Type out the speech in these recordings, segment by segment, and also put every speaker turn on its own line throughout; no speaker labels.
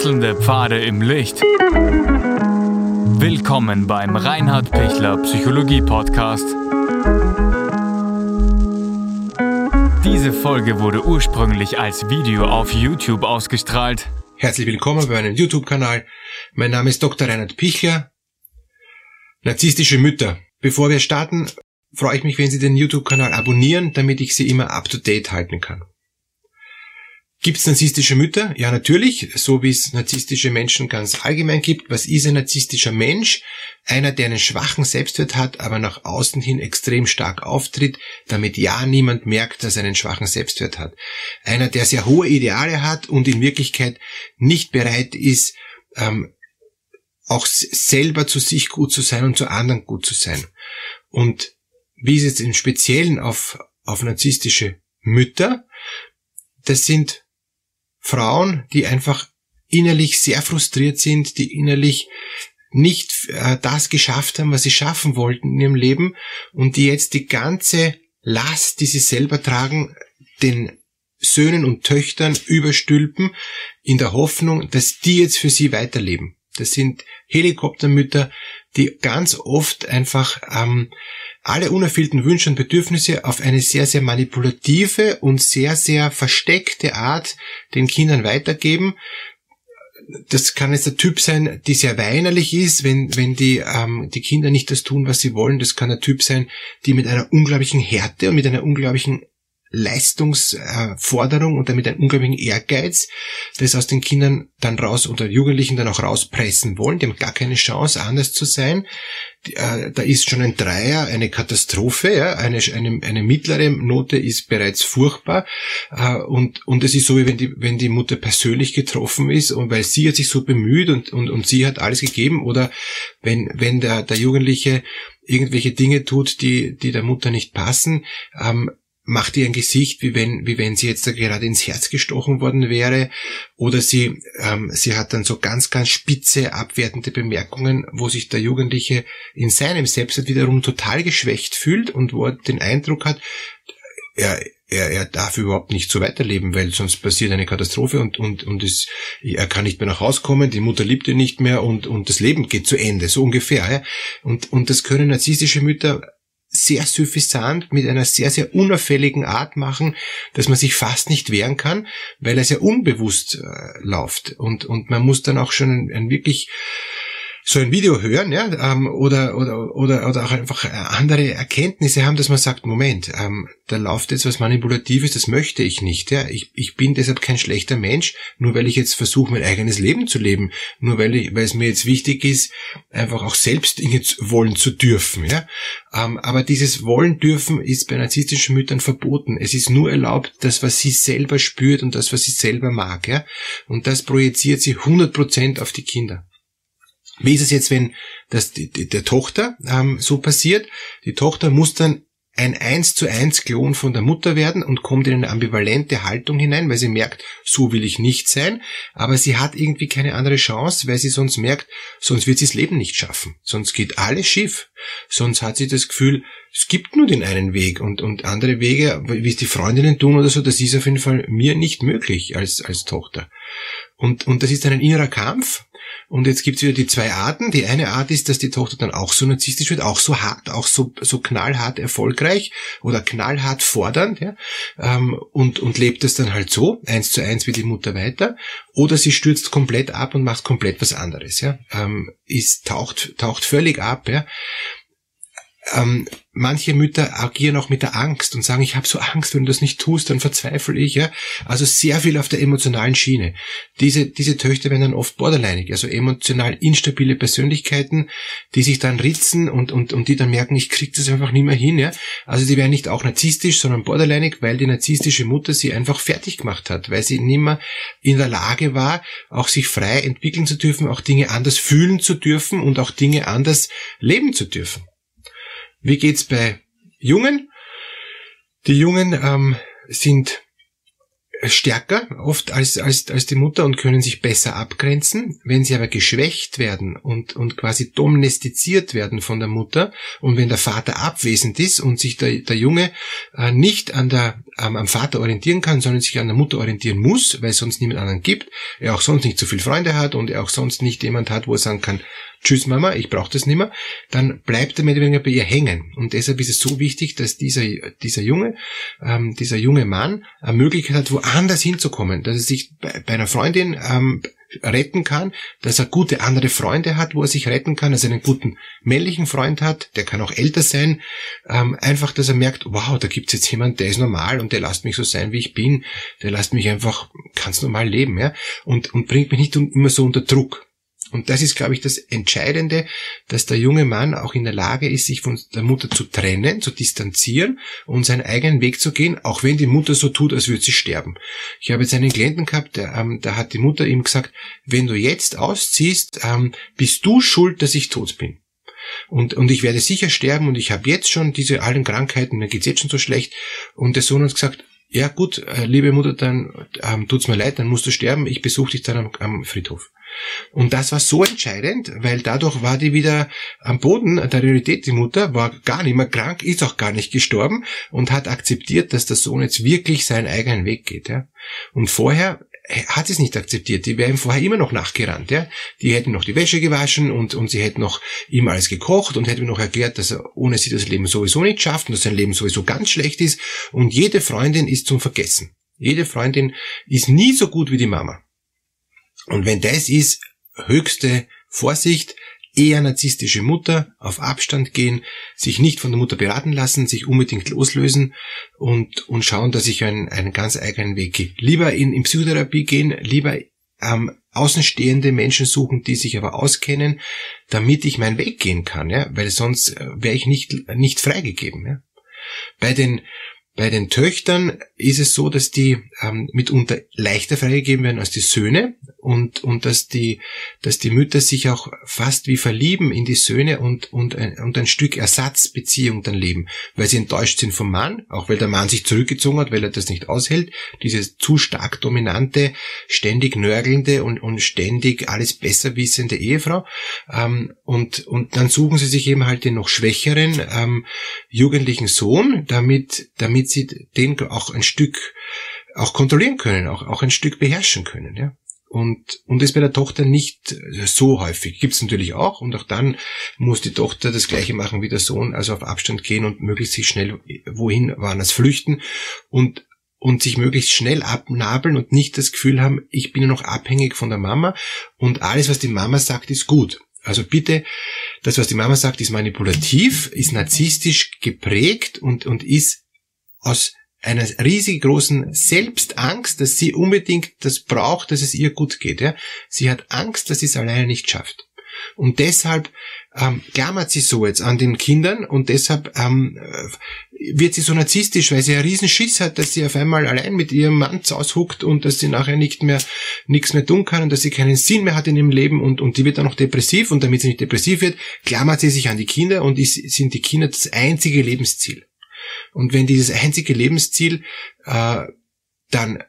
Wechselnde Pfade im Licht. Willkommen beim Reinhard Pichler Psychologie Podcast. Diese Folge wurde ursprünglich als Video auf YouTube ausgestrahlt.
Herzlich willkommen bei meinem YouTube-Kanal. Mein Name ist Dr. Reinhard Pichler. Narzisstische Mütter. Bevor wir starten, freue ich mich, wenn Sie den YouTube-Kanal abonnieren, damit ich Sie immer up-to-date halten kann. Gibt es narzisstische Mütter? Ja, natürlich, so wie es narzisstische Menschen ganz allgemein gibt. Was ist ein narzisstischer Mensch? Einer, der einen schwachen Selbstwert hat, aber nach außen hin extrem stark auftritt, damit ja niemand merkt, dass er einen schwachen Selbstwert hat. Einer, der sehr hohe Ideale hat und in Wirklichkeit nicht bereit ist, ähm, auch selber zu sich gut zu sein und zu anderen gut zu sein. Und wie ist es im Speziellen auf, auf narzisstische Mütter? Das sind Frauen, die einfach innerlich sehr frustriert sind, die innerlich nicht äh, das geschafft haben, was sie schaffen wollten in ihrem Leben und die jetzt die ganze Last, die sie selber tragen, den Söhnen und Töchtern überstülpen, in der Hoffnung, dass die jetzt für sie weiterleben. Das sind Helikoptermütter, die ganz oft einfach ähm, alle unerfüllten Wünsche und Bedürfnisse auf eine sehr, sehr manipulative und sehr, sehr versteckte Art den Kindern weitergeben. Das kann jetzt der Typ sein, die sehr weinerlich ist, wenn, wenn die, ähm, die Kinder nicht das tun, was sie wollen. Das kann der Typ sein, die mit einer unglaublichen Härte und mit einer unglaublichen Leistungsforderung und damit einen unglaublichen Ehrgeiz, das aus den Kindern dann raus oder Jugendlichen dann auch rauspressen wollen. Die haben gar keine Chance, anders zu sein. Äh, da ist schon ein Dreier eine Katastrophe, ja? eine, eine, eine mittlere Note ist bereits furchtbar äh, und, und es ist so, wie wenn die, wenn die Mutter persönlich getroffen ist und weil sie hat sich so bemüht und, und, und sie hat alles gegeben oder wenn, wenn der, der Jugendliche irgendwelche Dinge tut, die, die der Mutter nicht passen, ähm, macht ihr ein Gesicht, wie wenn, wie wenn sie jetzt da gerade ins Herz gestochen worden wäre, oder sie, ähm, sie hat dann so ganz, ganz spitze, abwertende Bemerkungen, wo sich der Jugendliche in seinem Selbstwert wiederum total geschwächt fühlt und wo er den Eindruck hat, er, er, er darf überhaupt nicht so weiterleben, weil sonst passiert eine Katastrophe und, und, und es, er kann nicht mehr nach Hause kommen, die Mutter liebt ihn nicht mehr und, und das Leben geht zu Ende, so ungefähr. Ja? Und, und das können narzisstische Mütter sehr suffisant mit einer sehr, sehr unauffälligen Art machen, dass man sich fast nicht wehren kann, weil er sehr unbewusst äh, läuft. Und, und man muss dann auch schon ein, ein wirklich so ein Video hören, ja, ähm, oder, oder, oder, oder auch einfach andere Erkenntnisse haben, dass man sagt, Moment, ähm, da läuft jetzt was Manipulatives, das möchte ich nicht, ja. Ich, ich bin deshalb kein schlechter Mensch, nur weil ich jetzt versuche, mein eigenes Leben zu leben, nur weil, ich, weil es mir jetzt wichtig ist, einfach auch selbst Dinge wollen zu dürfen, ja. Ähm, aber dieses Wollen dürfen ist bei narzisstischen Müttern verboten. Es ist nur erlaubt, das, was sie selber spürt und das, was sie selber mag, ja. Und das projiziert sie 100% auf die Kinder. Wie ist es jetzt, wenn das die, die, der Tochter ähm, so passiert? Die Tochter muss dann ein eins zu eins Klon von der Mutter werden und kommt in eine ambivalente Haltung hinein, weil sie merkt, so will ich nicht sein, aber sie hat irgendwie keine andere Chance, weil sie sonst merkt, sonst wird sie das Leben nicht schaffen, sonst geht alles schief, sonst hat sie das Gefühl, es gibt nur den einen Weg. Und, und andere Wege, wie es die Freundinnen tun oder so, das ist auf jeden Fall mir nicht möglich als, als Tochter. Und, und das ist ein innerer Kampf, und jetzt gibt's wieder die zwei Arten. Die eine Art ist, dass die Tochter dann auch so narzisstisch wird, auch so hart, auch so, so knallhart erfolgreich oder knallhart fordernd, ja, ähm, und, und lebt es dann halt so, eins zu eins wie die Mutter weiter. Oder sie stürzt komplett ab und macht komplett was anderes, ja, ähm, ist, taucht, taucht völlig ab, ja ähm, manche Mütter agieren auch mit der Angst und sagen, ich habe so Angst, wenn du das nicht tust, dann verzweifle ich. Ja? Also sehr viel auf der emotionalen Schiene. Diese, diese Töchter werden dann oft borderlineig, also emotional instabile Persönlichkeiten, die sich dann ritzen und, und, und die dann merken, ich krieg das einfach nicht mehr hin. Ja? Also die werden nicht auch narzisstisch, sondern borderlineig, weil die narzisstische Mutter sie einfach fertig gemacht hat, weil sie nicht mehr in der Lage war, auch sich frei entwickeln zu dürfen, auch Dinge anders fühlen zu dürfen und auch Dinge anders leben zu dürfen. Wie geht's bei Jungen? Die Jungen ähm, sind stärker oft als, als, als die Mutter und können sich besser abgrenzen. Wenn sie aber geschwächt werden und, und quasi domestiziert werden von der Mutter und wenn der Vater abwesend ist und sich der, der Junge äh, nicht an der, ähm, am Vater orientieren kann, sondern sich an der Mutter orientieren muss, weil es sonst niemand anderen gibt, er auch sonst nicht so viele Freunde hat und er auch sonst nicht jemand hat, wo er sagen kann, tschüss Mama, ich brauche das nicht mehr, dann bleibt er mehr oder weniger bei ihr hängen. Und deshalb ist es so wichtig, dass dieser, dieser Junge, ähm, dieser junge Mann eine Möglichkeit hat, woanders hinzukommen, dass er sich bei, bei einer Freundin ähm, retten kann, dass er gute andere Freunde hat, wo er sich retten kann, dass er einen guten männlichen Freund hat, der kann auch älter sein, ähm, einfach, dass er merkt, wow, da gibt's jetzt jemand, der ist normal und der lässt mich so sein, wie ich bin, der lässt mich einfach ganz normal leben, ja, und, und bringt mich nicht immer so unter Druck. Und das ist, glaube ich, das Entscheidende, dass der junge Mann auch in der Lage ist, sich von der Mutter zu trennen, zu distanzieren und seinen eigenen Weg zu gehen, auch wenn die Mutter so tut, als würde sie sterben. Ich habe jetzt einen Klienten gehabt, der, ähm, da hat die Mutter ihm gesagt, wenn du jetzt ausziehst, ähm, bist du schuld, dass ich tot bin. Und, und ich werde sicher sterben und ich habe jetzt schon diese allen Krankheiten, mir geht's jetzt schon so schlecht. Und der Sohn hat gesagt, ja gut, äh, liebe Mutter, dann ähm, tut's mir leid, dann musst du sterben, ich besuche dich dann am, am Friedhof. Und das war so entscheidend, weil dadurch war die wieder am Boden der Realität. Die Mutter war gar nicht mehr krank, ist auch gar nicht gestorben und hat akzeptiert, dass der Sohn jetzt wirklich seinen eigenen Weg geht. Ja. Und vorher hat es nicht akzeptiert. Die wäre ihm vorher immer noch nachgerannt. Ja. Die hätten noch die Wäsche gewaschen und, und sie hätten noch ihm alles gekocht und hätten ihm noch erklärt, dass er ohne sie das Leben sowieso nicht schafft und dass sein Leben sowieso ganz schlecht ist. Und jede Freundin ist zum Vergessen. Jede Freundin ist nie so gut wie die Mama. Und wenn das ist, höchste Vorsicht, eher narzisstische Mutter, auf Abstand gehen, sich nicht von der Mutter beraten lassen, sich unbedingt loslösen und, und schauen, dass ich einen, einen ganz eigenen Weg gehe. Lieber in, in Psychotherapie gehen, lieber ähm, außenstehende Menschen suchen, die sich aber auskennen, damit ich meinen Weg gehen kann, ja, weil sonst äh, wäre ich nicht, nicht freigegeben, ja. Bei den bei den Töchtern ist es so, dass die ähm, mitunter leichter freigegeben werden als die Söhne und, und dass, die, dass die Mütter sich auch fast wie verlieben in die Söhne und, und, ein, und ein Stück Ersatzbeziehung dann leben, weil sie enttäuscht sind vom Mann, auch weil der Mann sich zurückgezogen hat, weil er das nicht aushält, dieses zu stark dominante, ständig nörgelnde und, und ständig alles besser wissende Ehefrau. Ähm, und, und dann suchen sie sich eben halt den noch schwächeren ähm, jugendlichen Sohn, damit, damit sie den auch ein Stück auch kontrollieren können, auch, auch ein Stück beherrschen können. Ja? Und, und das bei der Tochter nicht so häufig. Gibt's natürlich auch. Und auch dann muss die Tochter das Gleiche machen wie der Sohn, also auf Abstand gehen und möglichst sich schnell wohin woanders flüchten und, und sich möglichst schnell abnabeln und nicht das Gefühl haben, ich bin nur noch abhängig von der Mama und alles, was die Mama sagt, ist gut. Also bitte, das, was die Mama sagt, ist manipulativ, ist narzisstisch geprägt und, und ist aus einer riesig großen Selbstangst, dass sie unbedingt das braucht, dass es ihr gut geht. Ja? Sie hat Angst, dass sie es alleine nicht schafft. Und deshalb ähm, klammert sie so jetzt an den Kindern und deshalb ähm, wird sie so narzisstisch, weil sie einen riesen Schiss hat, dass sie auf einmal allein mit ihrem Mann aushuckt und dass sie nachher nicht mehr nichts mehr tun kann und dass sie keinen Sinn mehr hat in ihrem Leben und, und die wird dann noch depressiv und damit sie nicht depressiv wird, klammert sie sich an die Kinder und ist, sind die Kinder das einzige Lebensziel. Und wenn dieses einzige Lebensziel äh, dann äh,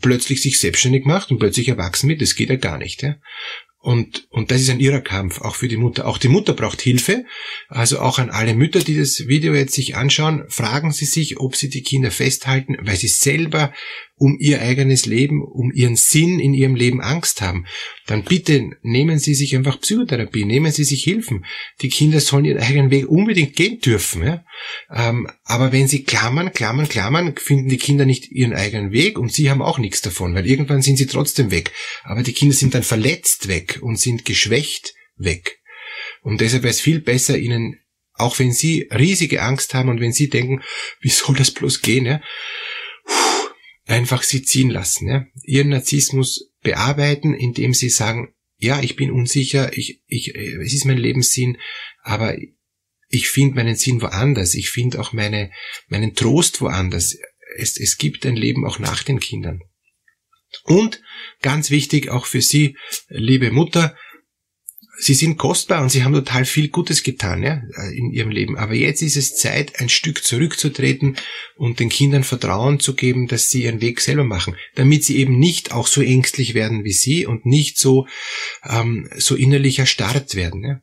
plötzlich sich selbstständig macht und plötzlich erwachsen wird, das geht ja gar nicht. Ja? Und, und das ist ein irrer Kampf, auch für die Mutter. Auch die Mutter braucht Hilfe. Also auch an alle Mütter, die das Video jetzt sich anschauen, fragen Sie sich, ob Sie die Kinder festhalten, weil sie selber um ihr eigenes Leben, um ihren Sinn in ihrem Leben Angst haben, dann bitte nehmen Sie sich einfach Psychotherapie, nehmen Sie sich Hilfen. Die Kinder sollen ihren eigenen Weg unbedingt gehen dürfen. Ja? Ähm, aber wenn Sie klammern, klammern, klammern, finden die Kinder nicht ihren eigenen Weg und Sie haben auch nichts davon, weil irgendwann sind sie trotzdem weg. Aber die Kinder sind dann verletzt weg und sind geschwächt weg. Und deshalb wäre es viel besser, ihnen, auch wenn sie riesige Angst haben und wenn sie denken, wie soll das bloß gehen, ja, einfach sie ziehen lassen, ja? ihren Narzissmus bearbeiten, indem sie sagen, ja, ich bin unsicher, ich, ich, es ist mein Lebenssinn, aber ich finde meinen Sinn woanders, ich finde auch meine, meinen Trost woanders. Es, es gibt ein Leben auch nach den Kindern. Und ganz wichtig auch für Sie, liebe Mutter, sie sind kostbar und sie haben total viel Gutes getan ja, in ihrem Leben. Aber jetzt ist es Zeit, ein Stück zurückzutreten und den Kindern Vertrauen zu geben, dass sie ihren Weg selber machen, damit sie eben nicht auch so ängstlich werden wie sie und nicht so, ähm, so innerlich erstarrt werden. Ja.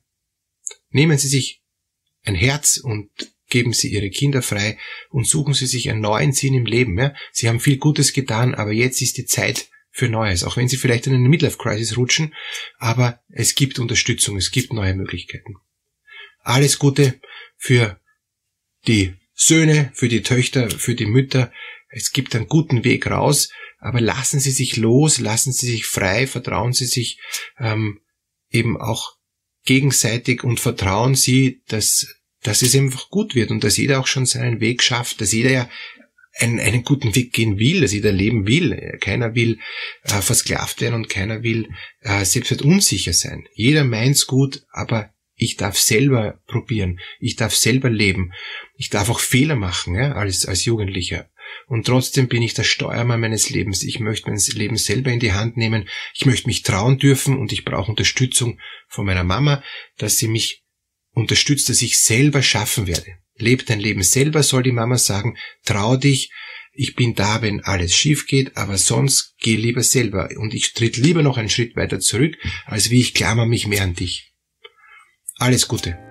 Nehmen Sie sich ein Herz und geben Sie Ihre Kinder frei und suchen Sie sich einen neuen Sinn im Leben. Ja? Sie haben viel Gutes getan, aber jetzt ist die Zeit für Neues, auch wenn Sie vielleicht in eine Midlife-Crisis rutschen, aber es gibt Unterstützung, es gibt neue Möglichkeiten. Alles Gute für die Söhne, für die Töchter, für die Mütter. Es gibt einen guten Weg raus, aber lassen Sie sich los, lassen Sie sich frei, vertrauen Sie sich ähm, eben auch gegenseitig und vertrauen Sie, dass, dass es einfach gut wird und dass jeder auch schon seinen Weg schafft, dass jeder ja einen, einen guten Weg gehen will, dass jeder leben will. Keiner will äh, versklavt werden und keiner will äh, selbst unsicher sein. Jeder meint's gut, aber ich darf selber probieren. Ich darf selber leben. Ich darf auch Fehler machen, ja, als, als Jugendlicher. Und trotzdem bin ich der Steuermann meines Lebens. Ich möchte mein Leben selber in die Hand nehmen. Ich möchte mich trauen dürfen und ich brauche Unterstützung von meiner Mama, dass sie mich unterstützt, dass ich selber schaffen werde. Leb dein Leben selber, soll die Mama sagen. Trau dich. Ich bin da, wenn alles schief geht, aber sonst geh lieber selber. Und ich tritt lieber noch einen Schritt weiter zurück, als wie ich klammer mich mehr an dich. Alles Gute.